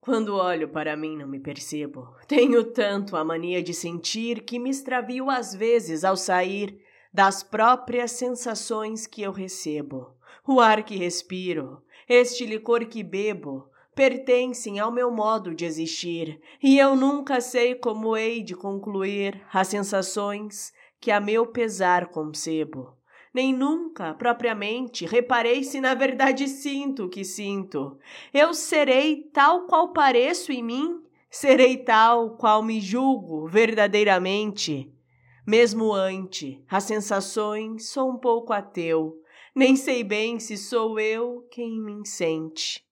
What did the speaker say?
Quando olho para mim, não me percebo. Tenho tanto a mania de sentir que me extravio às vezes ao sair das próprias sensações que eu recebo. O ar que respiro, este licor que bebo, pertencem ao meu modo de existir, e eu nunca sei como hei de concluir as sensações que a meu pesar concebo nem nunca, propriamente, reparei se na verdade sinto o que sinto. Eu serei tal qual pareço em mim, serei tal qual me julgo verdadeiramente. Mesmo ante as sensações, sou um pouco ateu, nem sei bem se sou eu quem me sente.